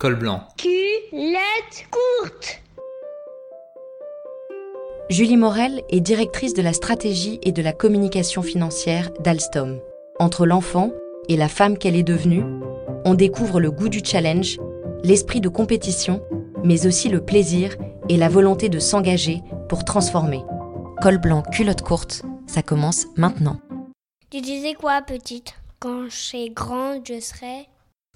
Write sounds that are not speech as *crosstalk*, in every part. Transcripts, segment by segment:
Col blanc. Culotte courte. Julie Morel est directrice de la stratégie et de la communication financière d'Alstom. Entre l'enfant et la femme qu'elle est devenue, on découvre le goût du challenge, l'esprit de compétition, mais aussi le plaisir et la volonté de s'engager pour transformer. Col blanc, culotte courte, ça commence maintenant. Tu disais quoi, petite? Quand je serai grande, je serai.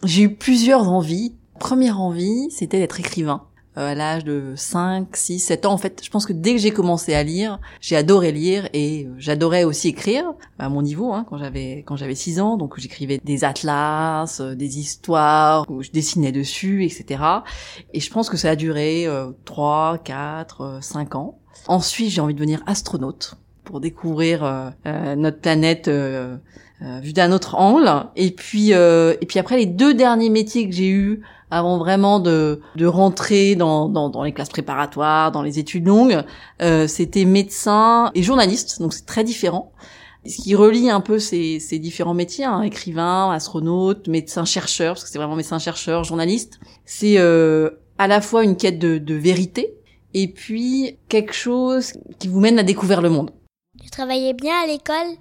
J'ai eu plusieurs envies. Première envie, c'était d'être écrivain. Euh, à l'âge de 5, 6, 7 ans, en fait, je pense que dès que j'ai commencé à lire, j'ai adoré lire et euh, j'adorais aussi écrire à mon niveau hein, quand j'avais quand j'avais 6 ans, donc j'écrivais des atlas, euh, des histoires, où je dessinais dessus, etc. Et je pense que ça a duré 3, 4, 5 ans. Ensuite, j'ai envie de devenir astronaute pour découvrir notre planète euh, vue d'un autre angle. Et puis, et puis après, les deux derniers métiers que j'ai eus avant vraiment de, de rentrer dans, dans, dans les classes préparatoires, dans les études longues, euh, c'était médecin et journaliste, donc c'est très différent. Ce qui relie un peu ces, ces différents métiers, hein, écrivain, astronaute, médecin chercheur, parce que c'est vraiment médecin chercheur, journaliste, c'est euh, à la fois une quête de, de vérité et puis quelque chose qui vous mène à découvrir le monde. Tu travaillais bien à l'école?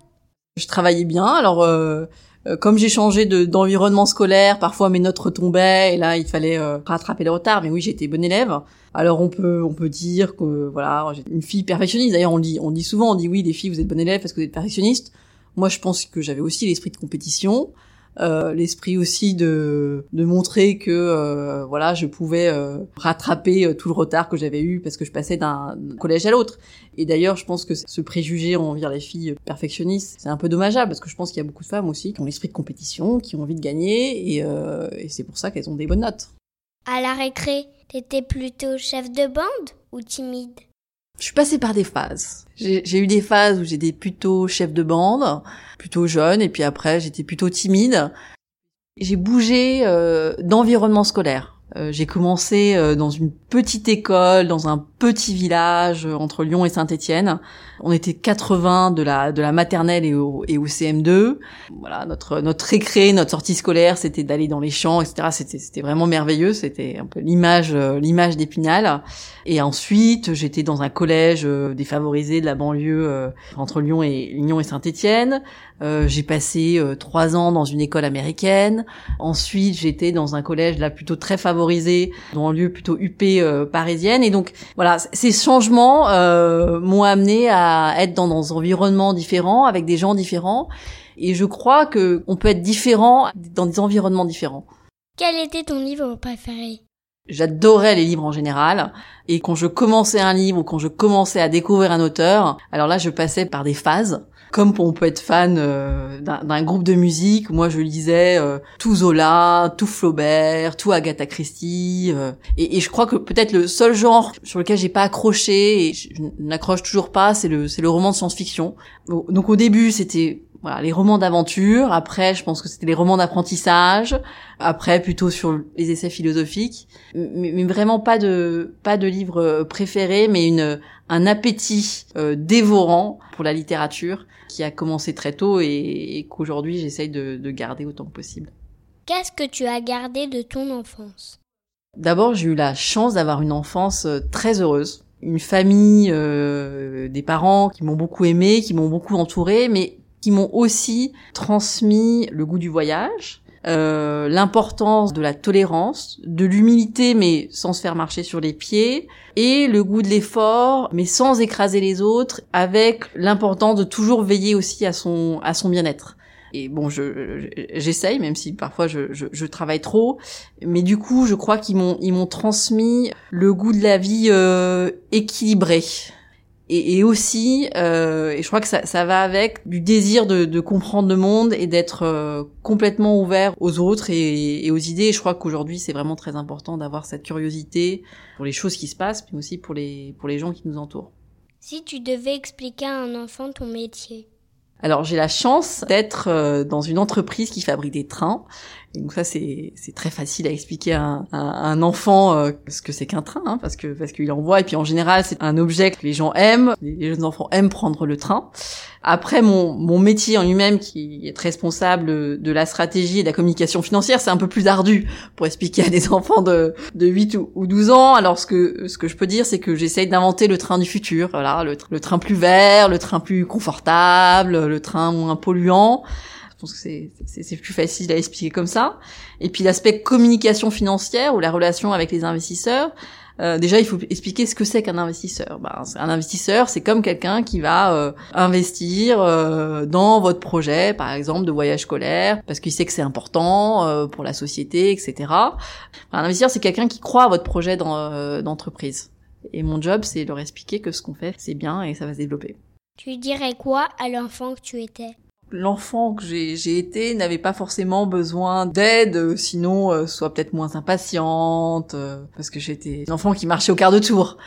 Je travaillais bien, alors euh, euh, comme j'ai changé d'environnement scolaire, parfois mes notes retombaient et là il fallait euh, rattraper le retard. Mais oui, j'étais bonne élève. Alors on peut on peut dire que voilà, j'ai une fille perfectionniste. D'ailleurs on dit on dit souvent on dit oui les filles vous êtes bonne élève parce que vous êtes perfectionniste. Moi je pense que j'avais aussi l'esprit de compétition. Euh, l'esprit aussi de de montrer que euh, voilà je pouvais euh, rattraper euh, tout le retard que j'avais eu parce que je passais d'un collège à l'autre. Et d'ailleurs je pense que ce préjugé envers les filles perfectionnistes c'est un peu dommageable parce que je pense qu'il y a beaucoup de femmes aussi qui ont l'esprit de compétition qui ont envie de gagner et, et c'est pour ça qu'elles ont des bonnes notes. À la récré t'étais plutôt chef de bande ou timide? Je suis passée par des phases. J'ai eu des phases où j'étais plutôt chef de bande, plutôt jeune, et puis après j'étais plutôt timide. J'ai bougé euh, d'environnement scolaire. Euh, j'ai commencé euh, dans une petite école, dans un petit village euh, entre Lyon et Saint-Étienne. On était 80 de la de la maternelle et au, et au CM2. Voilà, notre notre récré, notre sortie scolaire, c'était d'aller dans les champs, etc. C'était c'était vraiment merveilleux. C'était un peu l'image l'image d'Épinal. Et ensuite, j'étais dans un collège défavorisé de la banlieue entre Lyon et Lyon et Saint-Étienne. j'ai passé trois ans dans une école américaine. Ensuite, j'étais dans un collège là plutôt très favorisé dans un lieu plutôt huppé euh, parisienne. Et donc voilà, ces changements euh, m'ont amené à être dans des environnements différents, avec des gens différents. Et je crois que on peut être différent dans des environnements différents. Quel était ton livre préféré? J'adorais les livres en général. Et quand je commençais un livre ou quand je commençais à découvrir un auteur, alors là, je passais par des phases comme on peut être fan euh, d'un groupe de musique, moi je lisais euh, tout Zola, tout Flaubert, tout Agatha Christie, euh, et, et, je crois que peut-être le seul genre sur lequel j'ai pas accroché et je n'accroche toujours pas, c'est le c'est le roman de science-fiction. Donc au début c'était voilà, les romans d'aventure. Après, je pense que c'était les romans d'apprentissage. Après, plutôt sur les essais philosophiques. Mais, mais, vraiment pas de pas de livre préféré, mais une un appétit euh, dévorant pour la littérature qui a commencé très tôt et, qu'aujourd'hui j'essaye de, garder autant que possible. Qu'est-ce que tu as gardé de ton enfance? D'abord, j'ai eu la chance d'avoir une enfance euh, très heureuse, une famille, euh, des parents qui m'ont beaucoup aimé, qui m'ont beaucoup entouré, mais qui m'ont aussi transmis le goût du voyage, euh, l'importance de la tolérance, de l'humilité mais sans se faire marcher sur les pieds, et le goût de l'effort mais sans écraser les autres, avec l'importance de toujours veiller aussi à son à son bien-être. Et bon, je j'essaye, même si parfois je, je, je, travaille trop, mais du coup, je crois qu'ils m'ont ils m'ont transmis le goût de la vie euh, équilibrée et, et aussi, euh, et je crois que ça, ça, va avec du désir de, de comprendre le monde et d'être euh, complètement ouvert aux autres et, et aux idées. Et je crois qu'aujourd'hui, c'est vraiment très important d'avoir cette curiosité pour les choses qui se passent, mais aussi pour les pour les gens qui nous entourent. Si tu devais expliquer à un enfant ton métier? Alors j'ai la chance d'être euh, dans une entreprise qui fabrique des trains Et donc ça c'est très facile à expliquer à un, un enfant euh, ce que c'est qu'un train, hein, parce que parce qu'il en voit et puis en général c'est un objet que les gens aiment, les jeunes enfants aiment prendre le train. Après mon mon métier en lui-même qui est responsable de la stratégie et de la communication financière, c'est un peu plus ardu pour expliquer à des *laughs* enfants de de 8 ou 12 ans. Alors ce que ce que je peux dire c'est que j'essaye d'inventer le train du futur, voilà, le, le train plus vert, le train plus confortable, le train moins polluant. Je pense que c'est plus facile à expliquer comme ça. Et puis l'aspect communication financière ou la relation avec les investisseurs. Euh, déjà, il faut expliquer ce que c'est qu'un investisseur. Ben, un investisseur, c'est comme quelqu'un qui va euh, investir euh, dans votre projet, par exemple de voyage scolaire, parce qu'il sait que c'est important pour la société, etc. un investisseur, c'est quelqu'un qui croit à votre projet d'entreprise. Et mon job, c'est leur expliquer que ce qu'on fait, c'est bien et ça va se développer. Tu dirais quoi à l'enfant que tu étais? L'enfant que j'ai été n'avait pas forcément besoin d'aide, sinon euh, soit peut-être moins impatiente, euh, parce que j'étais une enfant qui marchait au quart de tour.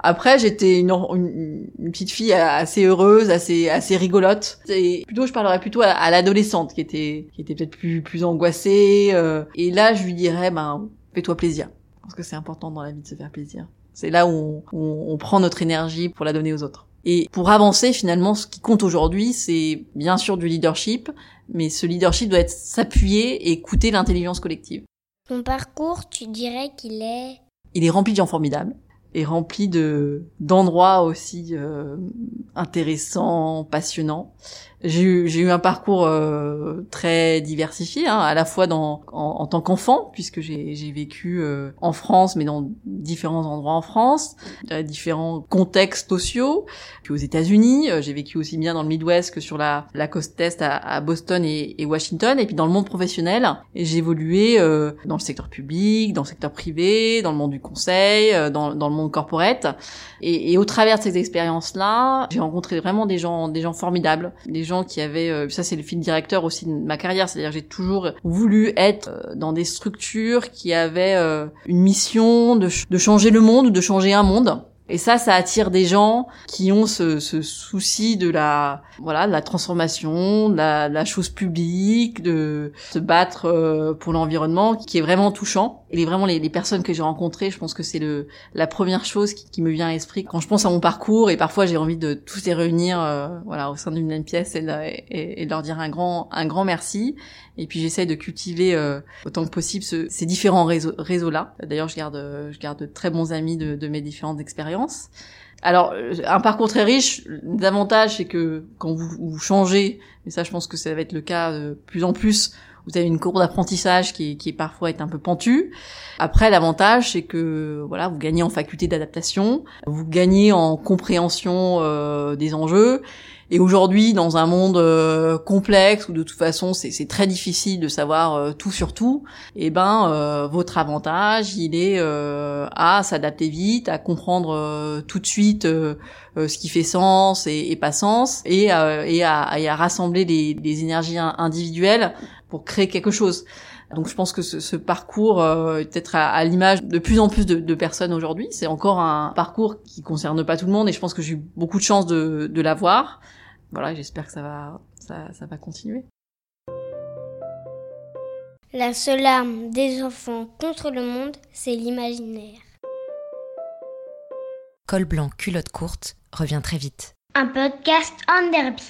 Après, j'étais une, une, petite fille assez heureuse, assez assez rigolote. Et plutôt, je parlerais plutôt à, l'adolescente qui était qui était peut-être plus plus angoissée. Euh, et là, je lui dirais, ben, fais-toi plaisir, parce que c'est important dans la vie de se faire plaisir. C'est là où on prend notre énergie pour la donner aux autres. Et pour avancer, finalement, ce qui compte aujourd'hui, c'est bien sûr du leadership, mais ce leadership doit être s'appuyer et écouter l'intelligence collective. Ton parcours, tu dirais qu'il est... Il est rempli de gens formidables et rempli de d'endroits aussi euh, intéressants, passionnants. J'ai eu, j'ai eu un parcours euh, très diversifié, hein, à la fois dans, en, tant qu'enfant, puisque j'ai, j'ai vécu euh, en France, mais dans différents endroits en France, dans différents contextes sociaux. Puis aux États-Unis, euh, j'ai vécu aussi bien dans le Midwest que sur la, la côte est à, à Boston et, et, Washington. Et puis dans le monde professionnel, j'ai évolué dans le secteur public, dans le secteur privé, dans le monde du conseil, dans, dans le monde corporate. Et, et au travers de ces expériences-là, j'ai rencontré vraiment des gens, des gens formidables, qui avaient, euh, ça c'est le fil directeur aussi de ma carrière, c'est-à-dire j'ai toujours voulu être euh, dans des structures qui avaient euh, une mission de, de changer le monde ou de changer un monde. Et ça, ça attire des gens qui ont ce, souci de la, voilà, la transformation, de la, chose publique, de se battre pour l'environnement, qui est vraiment touchant. Et vraiment les, les personnes que j'ai rencontrées, je pense que c'est la première chose qui, qui, me vient à l'esprit quand je pense à mon parcours. Et parfois, j'ai envie de tous les réunir, euh, voilà, au sein d'une même pièce et, et, et, leur dire un grand, un grand merci. Et puis j'essaye de cultiver euh, autant que possible ce, ces différents réseaux, réseaux-là. D'ailleurs, je garde, je garde de très bons amis de, de mes différentes expériences. Alors, euh, un parcours très riche, l'avantage c'est que quand vous, vous, changez, et ça je pense que ça va être le cas de plus en plus, vous avez une courbe d'apprentissage qui, qui parfois est un peu pentue. Après, l'avantage c'est que voilà, vous gagnez en faculté d'adaptation, vous gagnez en compréhension euh, des enjeux, et aujourd'hui, dans un monde euh, complexe où de toute façon c'est très difficile de savoir euh, tout sur tout, eh ben euh, votre avantage, il est à s'adapter vite, à comprendre tout de suite ce qui fait sens et, pas sens, et, et, à, et, à, rassembler les, les, énergies individuelles pour créer quelque chose. Donc je pense que ce, ce parcours euh, peut-être à, l'image de plus en plus de, de personnes aujourd'hui. C'est encore un parcours qui concerne pas tout le monde et je pense que j'ai eu beaucoup de chance de, de l'avoir voilà, j'espère que ça va, ça, ça va continuer. La seule arme des enfants contre le monde, c'est l'imaginaire. Col blanc, culotte courte revient très vite. Un podcast en derby.